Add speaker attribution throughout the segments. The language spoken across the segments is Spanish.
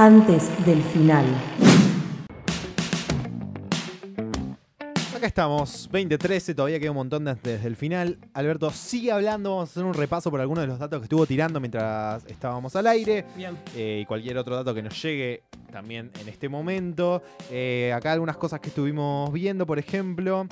Speaker 1: antes del final.
Speaker 2: Acá estamos, 2013, todavía queda un montón desde el final. Alberto sigue hablando, vamos a hacer un repaso por algunos de los datos que estuvo tirando mientras estábamos al aire.
Speaker 3: Bien.
Speaker 2: Eh, y cualquier otro dato que nos llegue también en este momento. Eh, acá algunas cosas que estuvimos viendo, por ejemplo,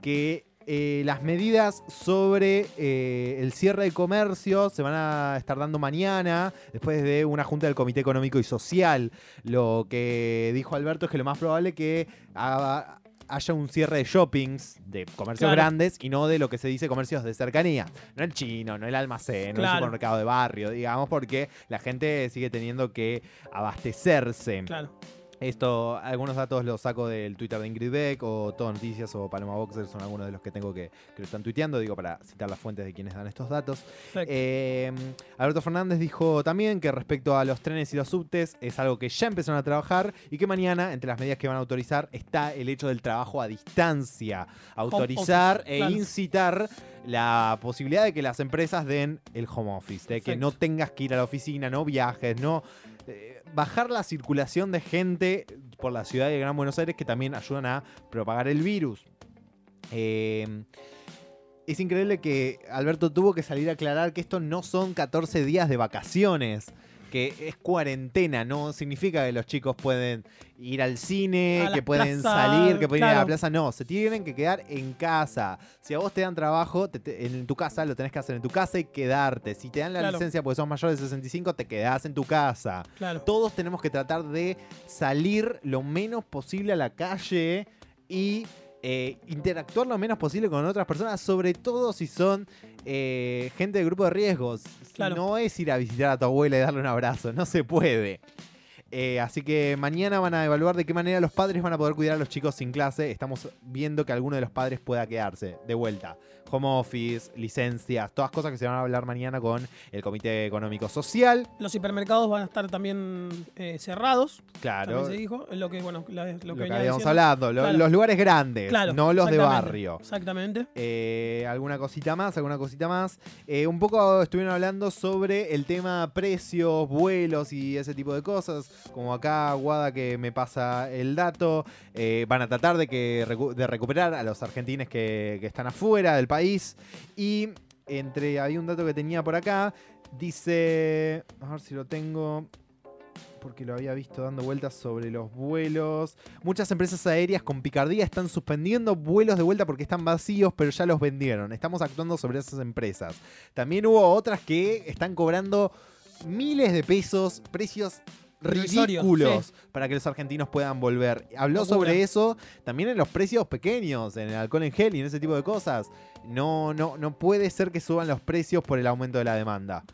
Speaker 2: que eh, las medidas sobre eh, el cierre de comercio se van a estar dando mañana, después de una junta del Comité Económico y Social. Lo que dijo Alberto es que lo más probable es que haga- haya un cierre de shoppings, de comercios
Speaker 3: Claro.
Speaker 2: grandes, y no de lo que se dice comercios de cercanía. No el chino, no el almacén, no el supermercado de barrio, digamos, porque la gente sigue teniendo que abastecerse.
Speaker 3: Claro.
Speaker 2: Esto, algunos datos los saco del Twitter de Ingrid Beck o Todo Noticias o Paloma Boxer, son algunos de los que tengo que, que lo están tuiteando, digo, para citar las fuentes de quienes dan estos datos. Eh, Alberto Fernández dijo también que respecto a los trenes y los subtes es algo que ya empezaron a trabajar y que mañana, entre las medidas que van a autorizar, está el hecho del trabajo a distancia. Autorizar
Speaker 3: office,
Speaker 2: e
Speaker 3: claro.
Speaker 2: incitar la posibilidad de que las empresas den el home office, de que no tengas que ir a la oficina, no viajes, no eh, bajar la circulación de gente por la ciudad de Gran Buenos Aires que también ayudan a propagar el virus. Eh, es increíble que Alberto tuvo que salir a aclarar que esto no son 14 días de vacaciones, que es cuarentena, no significa que los chicos pueden ir al cine,
Speaker 3: A
Speaker 2: que pueden
Speaker 3: plaza,
Speaker 2: salir, que pueden ir a la plaza, no, se tienen que quedar en casa. Si a vos te dan trabajo te- te- en tu casa, lo tenés que hacer en tu casa y quedarte. Si te dan la
Speaker 3: Claro.
Speaker 2: licencia porque sos mayor de 65, te quedás en tu casa
Speaker 3: Claro.
Speaker 2: todos tenemos que tratar de salir lo menos posible a la calle y eh, interactuar lo menos posible con otras personas, sobre todo si son eh, gente de grupo de riesgos.
Speaker 3: Claro.
Speaker 2: No es ir a visitar a tu abuela y darle un abrazo, no se puede. Eh, así que mañana van a evaluar de qué manera los padres van a poder cuidar a los chicos sin clase. Estamos viendo que alguno de los padres pueda quedarse de vuelta. Home office, licencias, todas cosas que se van a hablar mañana con el Comité Económico Social.
Speaker 3: Los hipermercados van a estar también eh, cerrados.
Speaker 2: Claro,
Speaker 3: se dijo. Lo que, bueno, la- lo que,
Speaker 2: lo que habíamos hablado, lo-
Speaker 3: Claro.
Speaker 2: los lugares grandes,
Speaker 3: Claro,
Speaker 2: no los de barrio.
Speaker 3: Exactamente.
Speaker 2: Eh, alguna cosita más, alguna cosita más. Eh, un poco estuvieron hablando sobre el tema precios, vuelos y ese tipo de cosas. Como acá Guada que me pasa el dato. Eh, van a tratar de, que, de recuperar a los argentines que, que están afuera del país. Y entre había un dato que tenía por acá. Dice. A ver si lo tengo. Porque lo había visto dando vueltas sobre los vuelos. Muchas empresas aéreas con picardía están suspendiendo vuelos de vuelta porque están vacíos, pero ya los vendieron. Estamos actuando sobre esas empresas. También hubo otras que están cobrando miles de pesos, precios Ridículos para que los argentinos puedan volver. Habló
Speaker 3: Locura.
Speaker 2: sobre eso también en los precios pequeños, en el alcohol en gel y en ese tipo de cosas. No, no, no puede ser que suban los precios por el aumento de la demanda.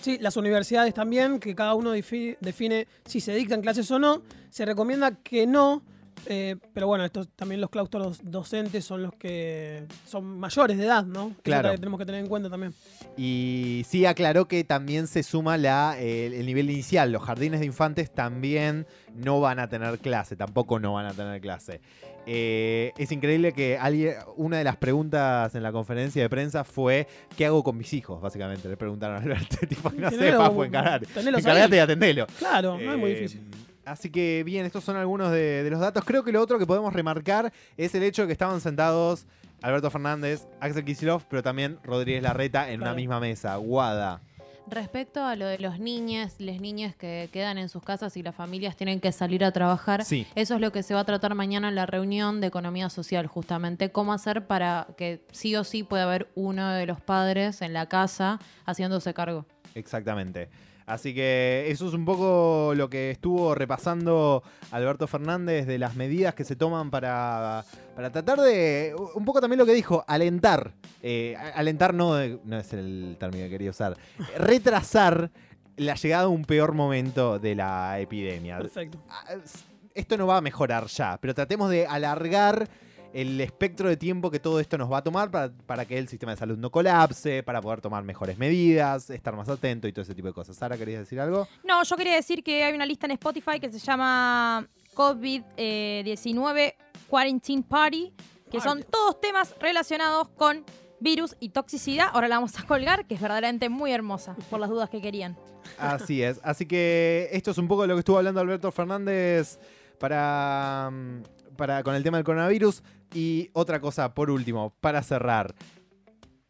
Speaker 3: Sí, las universidades también, que cada uno defi- define si se dictan clases o no. Se recomienda que no, eh, pero bueno, estos también los claustros docentes son los que son mayores de edad, ¿no? Eso
Speaker 2: Claro.
Speaker 3: tenemos que tener en cuenta también.
Speaker 2: Y sí aclaró que también se suma la, el, el nivel inicial. Los jardines de infantes también no van a tener clase, tampoco no van a tener clase. Eh, es increíble que alguien, una de las preguntas en la conferencia de prensa fue ¿qué hago con mis hijos? Básicamente le preguntaron a Alberto, tipo, no sé, Papu, encarar. Encargate y atendelo.
Speaker 3: Claro, no es muy
Speaker 2: Eh,
Speaker 3: difícil.
Speaker 2: Así que bien, estos son algunos de, de los datos. Creo que lo otro que podemos remarcar es el hecho de que estaban sentados Alberto Fernández, Axel Kicillof, pero también Rodríguez Larreta en una misma mesa. Guada.
Speaker 4: Respecto a lo de los niños, las niñas que quedan en sus casas y las familias tienen que salir a trabajar,
Speaker 2: Sí.
Speaker 4: eso es lo que se va a tratar mañana en la reunión de economía social, justamente, cómo hacer para que sí o sí pueda haber uno de los padres en la casa haciéndose cargo.
Speaker 2: Exactamente. Así que eso es un poco lo que estuvo repasando Alberto Fernández de las medidas que se toman para, para tratar de, un poco también lo que dijo, alentar. Eh, alentar no, no es el término que quería usar. Retrasar la llegada a un peor momento de la epidemia.
Speaker 3: Perfecto.
Speaker 2: Ah, Esto no va a mejorar ya, pero tratemos de alargar el espectro de tiempo que todo esto nos va a tomar para, para que el sistema de salud no colapse, para poder tomar mejores medidas, estar más atento y todo ese tipo de cosas. Sara, ¿querías decir algo?
Speaker 5: No, yo quería decir que hay una lista en Spotify que se llama COVID-19 Quarantine Party, que son todos temas relacionados con virus y toxicidad. Ahora la vamos a colgar, que es verdaderamente muy hermosa, por las dudas que querían.
Speaker 2: Así es. Así que esto es un poco de lo que estuvo hablando Alberto Fernández para, mm, para con el tema del coronavirus. Y otra cosa, por último, para cerrar.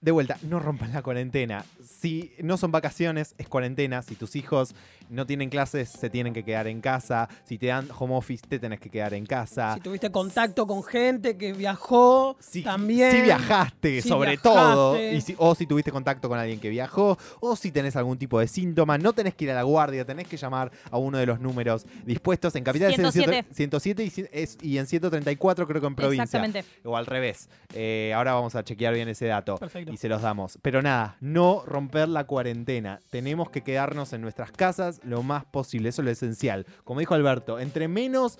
Speaker 2: De vuelta, no rompan la cuarentena. Si no son vacaciones, es cuarentena. Si tus hijos no tienen clases, se tienen que quedar en casa. Si te dan home office, te tenés que quedar en casa.
Speaker 3: Si tuviste contacto con gente que viajó,
Speaker 2: Si,
Speaker 3: también.
Speaker 2: si viajaste,
Speaker 3: Si
Speaker 2: sobre
Speaker 3: viajaste.
Speaker 2: todo, y si- o si tuviste contacto con alguien que viajó, o si tenés algún tipo de síntoma, no tenés que ir a la guardia, tenés que llamar a uno de los números dispuestos en Capital es en
Speaker 5: 107.
Speaker 2: 107 y, es- y en 134 creo que en provincia.
Speaker 5: Exactamente.
Speaker 2: O al revés. Eh, ahora vamos a chequear bien ese dato
Speaker 3: Perfecto.
Speaker 2: y se los damos. Pero nada, no romper la cuarentena. Tenemos que quedarnos en nuestras casas lo más posible. Eso es lo esencial. Como dijo Alberto, entre menos,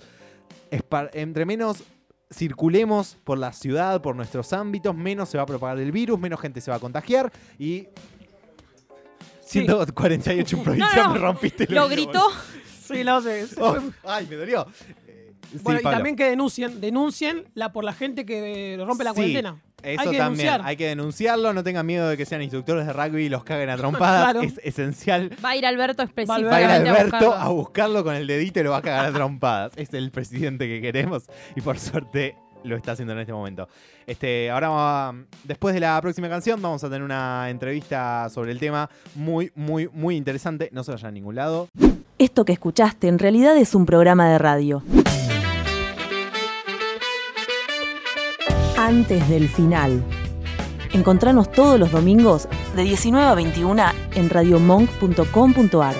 Speaker 2: entre menos circulemos por la ciudad, por nuestros ámbitos, menos se va a propagar el virus, menos gente se va a contagiar y...
Speaker 3: Sí.
Speaker 2: 148 en provincia
Speaker 5: No, no,
Speaker 2: me rompiste el
Speaker 5: Lo gritó.
Speaker 3: Sí, lo sé.
Speaker 2: Oh, ay, me dolió. Eh, sí,
Speaker 3: Bueno, y
Speaker 2: Pablo.
Speaker 3: también que denuncien, denuncien la por la gente que rompe la
Speaker 2: Sí,
Speaker 3: cuarentena.
Speaker 2: Eso
Speaker 3: Hay que
Speaker 2: también,
Speaker 3: denunciar.
Speaker 2: hay que denunciarlo, no tengan miedo de que sean instructores de rugby y los caguen a trompadas,
Speaker 3: Claro.
Speaker 2: es esencial.
Speaker 5: Va a ir Alberto
Speaker 2: Va a
Speaker 5: específicamente
Speaker 2: ir
Speaker 5: a,
Speaker 2: Alberto
Speaker 5: buscarlo.
Speaker 2: a buscarlo con el dedito y lo va a cagar a trompadas. Es el presidente que queremos y por suerte lo está haciendo en este momento. Este, ahora, va- después de la próxima canción, vamos a tener una entrevista sobre el tema muy, muy, muy interesante. No se vayan a ningún lado.
Speaker 1: Esto que escuchaste en realidad es un programa de radio. Antes del final. Encontranos todos los domingos de 19 a 21 en radiomonk.com.ar.